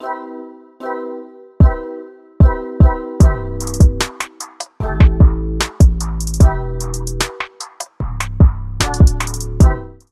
you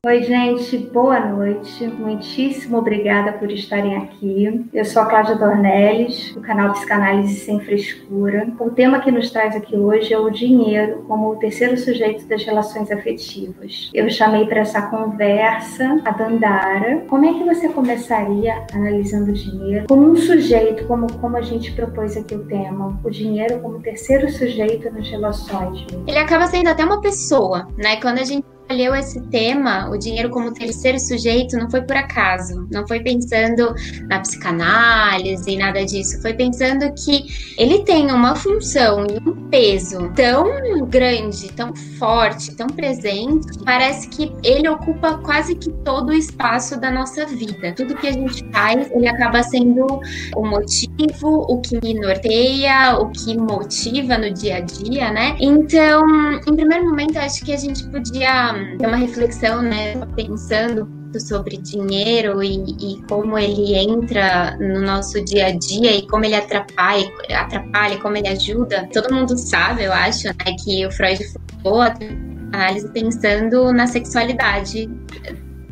Oi, gente, boa noite. Muitíssimo obrigada por estarem aqui. Eu sou a Cláudia Dornelles, do canal Psicanálise Sem Frescura. O tema que nos traz aqui hoje é o dinheiro como o terceiro sujeito das relações afetivas. Eu chamei para essa conversa a Dandara. Como é que você começaria analisando o dinheiro como um sujeito, como, como a gente propôs aqui o tema? O dinheiro como terceiro sujeito nas relações. Ele acaba sendo até uma pessoa, né? Quando a gente escolheu esse tema, o dinheiro como terceiro sujeito, não foi por acaso. Não foi pensando na psicanálise e nada disso. Foi pensando que ele tem uma função e um peso tão grande, tão forte, tão presente. Parece que ele ocupa quase que todo o espaço da nossa vida. Tudo que a gente faz, ele acaba sendo o motivo, o que norteia, o que motiva no dia a dia, né? Então, em primeiro momento, acho que a gente podia ter uma reflexão, né, pensando sobre dinheiro e, e, como ele entra no nosso dia a dia e como ele atrapalha, atrapalha, como ele ajuda. Todo mundo sabe, eu acho, né, que o Freud formou a análise pensando na sexualidade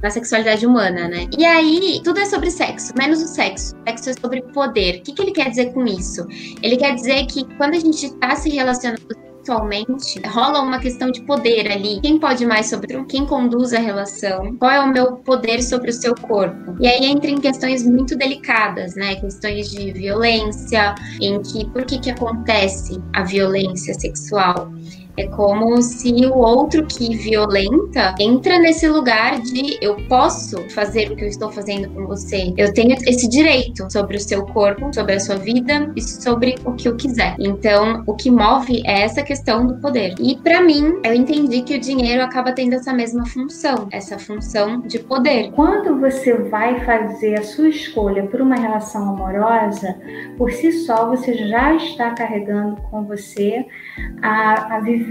na sexualidade humana, né? E aí, tudo é sobre sexo, menos o sexo. O sexo é sobre poder. O que, que ele quer dizer com isso? Ele quer dizer que quando a gente está se relacionando atualmente rola uma questão de poder ali. Quem pode mais sobre quem conduz a relação? Qual é o meu poder sobre o seu corpo? E aí entra em questões muito delicadas, né? Questões de violência, em que por que que acontece a violência sexual? É como se o outro que violenta entra nesse lugar de eu posso fazer o que eu estou fazendo com você. Eu tenho esse direito sobre o seu corpo, sobre a sua vida e sobre o que eu quiser. Então, o que move é essa questão do poder. E para mim, eu entendi que o dinheiro acaba tendo essa mesma função, essa função de poder. Quando você vai fazer a sua escolha por uma relação amorosa, por si só você já está carregando com você a, a vivência,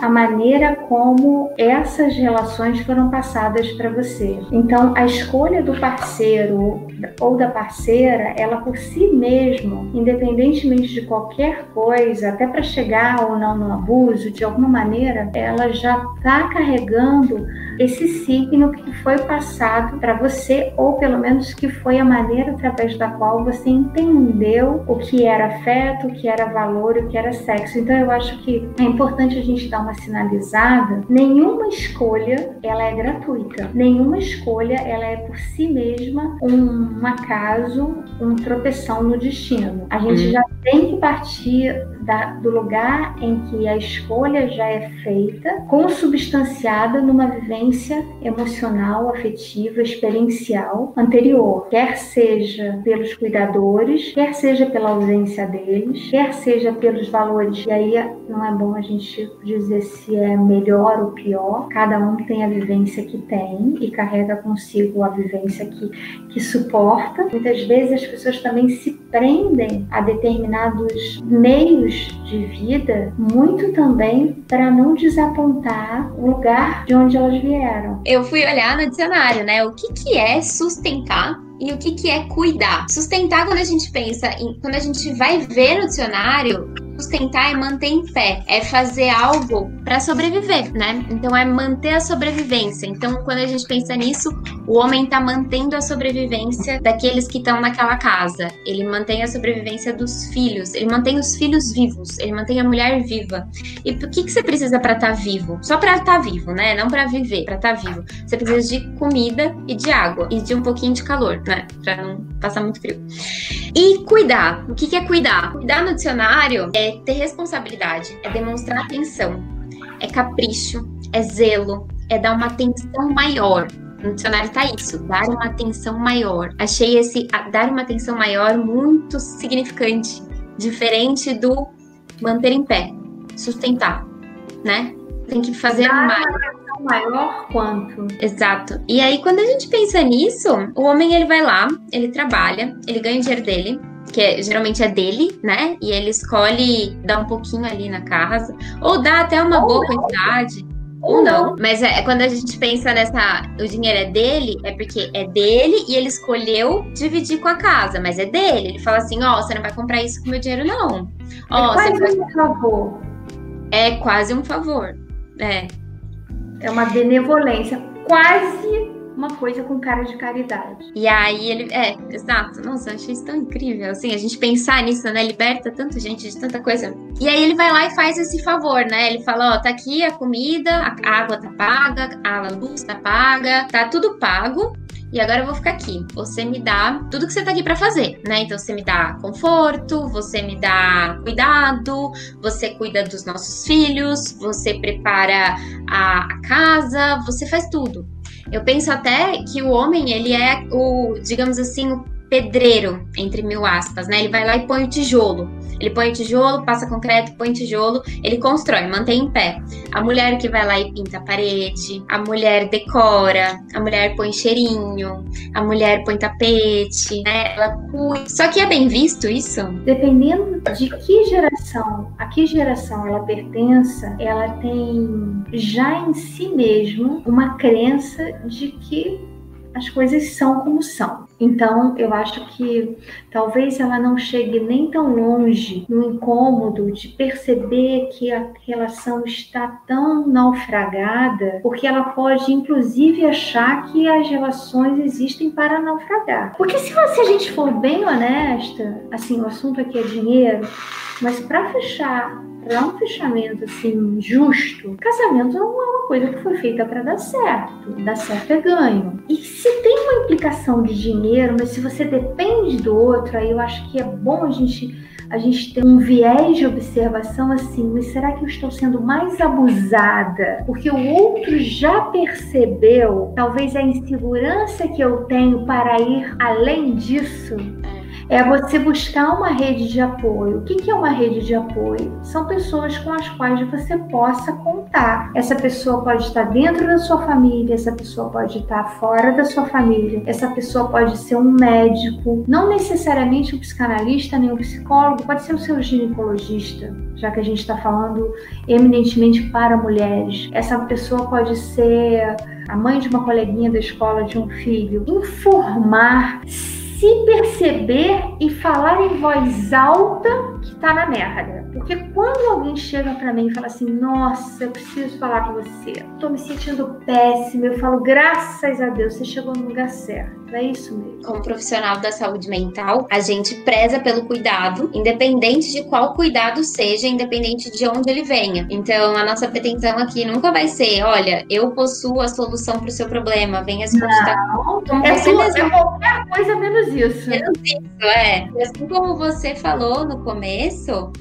a maneira como essas relações foram passadas para você. Então, a escolha do parceiro ou da parceira, ela por si mesmo, independentemente de qualquer coisa, até para chegar ou não no abuso, de alguma maneira, ela já está carregando esse signo que foi passado para você, ou pelo menos que foi a maneira através da qual você entendeu o que era afeto, o que era valor, o que era sexo. Então eu acho que é importante a gente dar uma sinalizada. Nenhuma escolha ela é gratuita. Nenhuma escolha ela é por si mesma um, um acaso, um tropeção no destino. A gente uhum. já tem que partir da, do lugar em que a escolha já é feita, consubstanciada numa vivência emocional, afetiva, experiencial anterior, quer seja pelos cuidadores, quer seja pela ausência deles, quer seja pelos valores. E aí não é bom a gente dizer se é melhor ou pior, cada um tem a vivência que tem e carrega consigo a vivência que, que suporta. Muitas vezes as pessoas também se prendem a determinados meios de vida, muito também para não desapontar o lugar de onde elas vieram. Eu fui olhar no dicionário, né? O que, que é sustentar e o que, que é cuidar. Sustentar, quando a gente pensa em. Quando a gente vai ver no dicionário, sustentar é manter em pé, é fazer algo para sobreviver, né? Então é manter a sobrevivência. Então, quando a gente pensa nisso, o homem está mantendo a sobrevivência daqueles que estão naquela casa. Ele mantém a sobrevivência dos filhos, ele mantém os filhos vivos, ele mantém a mulher viva. E o que, que você precisa para estar tá vivo? Só para estar tá vivo, né? Não para viver, para estar tá vivo. Você precisa de comida e de água e de um pouquinho de calor, né? Para não passar muito frio. E cuidar. O que, que é cuidar? Cuidar no dicionário é ter responsabilidade, é demonstrar atenção, é capricho, é zelo, é dar uma atenção maior. No dicionário tá isso, dar uma atenção maior. Achei esse dar uma atenção maior muito significante, diferente do manter em pé, sustentar, né? Tem que fazer mais. Maior quanto? Exato. E aí quando a gente pensa nisso, o homem ele vai lá, ele trabalha, ele ganha o dinheiro dele, que é, geralmente é dele, né? E ele escolhe dar um pouquinho ali na casa, ou dá até uma boa quantidade. ou não. Mas é, quando a gente pensa nessa, o dinheiro é dele, é porque é dele e ele escolheu dividir com a casa, mas é dele. Ele fala assim, ó, oh, você não vai comprar isso com meu dinheiro não. Ó, é quase você um favor. É quase um favor. É. É uma benevolência, quase uma coisa com cara de caridade. E aí ele. É, exato. Nossa, achei isso tão incrível. Assim, a gente pensar nisso, né? Liberta tanta gente de tanta coisa. E aí ele vai lá e faz esse favor, né? Ele fala: ó, tá aqui a comida, a água tá paga, a luz tá paga, tá tudo pago. E agora eu vou ficar aqui. Você me dá tudo que você tá aqui para fazer, né? Então você me dá conforto, você me dá cuidado, você cuida dos nossos filhos, você prepara a, a casa, você faz tudo. Eu penso até que o homem, ele é o, digamos assim, o pedreiro, entre mil aspas, né? Ele vai lá e põe o tijolo. Ele põe o tijolo, passa concreto, põe tijolo, ele constrói, mantém em pé. A mulher que vai lá e pinta a parede, a mulher decora, a mulher põe cheirinho, a mulher põe tapete, né? Ela cuida. Só que é bem visto isso? Dependendo de que geração, a que geração ela pertença, ela tem já em si mesmo uma crença de que as coisas são como são. Então, eu acho que talvez ela não chegue nem tão longe no incômodo de perceber que a relação está tão naufragada, porque ela pode, inclusive, achar que as relações existem para naufragar. Porque se a gente for bem honesta, assim, o assunto aqui é dinheiro, mas para fechar para um fechamento assim justo, casamento não é uma coisa que foi feita para dar certo. Dar certo é ganho. E se tem uma implicação de dinheiro, mas se você depende do outro, aí eu acho que é bom a gente a gente ter um viés de observação assim, mas será que eu estou sendo mais abusada? Porque o outro já percebeu, talvez a insegurança que eu tenho para ir além disso. É você buscar uma rede de apoio. O que é uma rede de apoio? São pessoas com as quais você possa contar. Essa pessoa pode estar dentro da sua família, essa pessoa pode estar fora da sua família, essa pessoa pode ser um médico, não necessariamente um psicanalista nem um psicólogo, pode ser o seu ginecologista, já que a gente está falando eminentemente para mulheres. Essa pessoa pode ser a mãe de uma coleguinha da escola de um filho. Informar se perceber e falar em voz alta que tá na merda. Porque quando alguém chega para mim e fala assim: Nossa, eu preciso falar com você, tô me sentindo péssima, eu falo: Graças a Deus, você chegou no lugar certo. É isso mesmo. Como profissional da saúde mental, a gente preza pelo cuidado, independente de qual cuidado seja, independente de onde ele venha. Então, a nossa pretensão aqui nunca vai ser: olha, eu possuo a solução para o seu problema, venha se consultar. Não, é, você mesmo. é qualquer coisa menos isso. Menos isso, é. Assim como você falou no começo,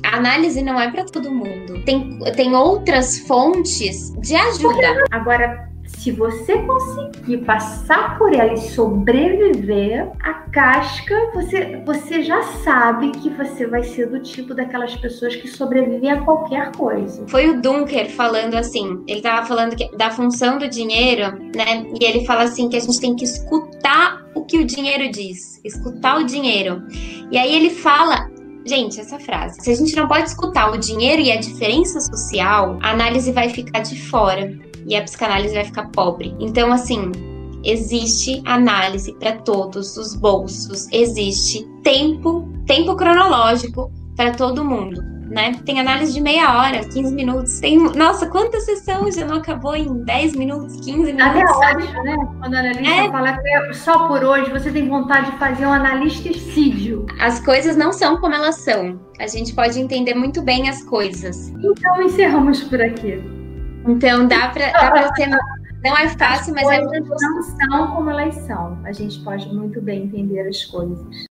a análise não é para todo mundo. Tem, tem outras fontes de ajuda. Agora, se você conseguir passar por ela e sobreviver, a casca, você, você já sabe que você vai ser do tipo daquelas pessoas que sobrevivem a qualquer coisa. Foi o Dunker falando assim, ele tava falando que, da função do dinheiro, né? E ele fala assim que a gente tem que escutar o que o dinheiro diz, escutar o dinheiro. E aí ele fala Gente, essa frase. Se a gente não pode escutar o dinheiro e a diferença social, a análise vai ficar de fora e a psicanálise vai ficar pobre. Então, assim, existe análise para todos os bolsos, existe tempo, tempo cronológico para todo mundo. Né? Tem análise de meia hora, 15 minutos. Tem, nossa, quanta sessão já não acabou em 10 minutos, 15 minutos? Até hoje, né? Quando a analista é. fala que é só por hoje você tem vontade de fazer um analisticídio. As coisas não são como elas são. A gente pode entender muito bem as coisas. Então encerramos por aqui. Então dá para dá ser. Não é fácil, mas é muito. Não são como elas são. A gente pode muito bem entender as coisas.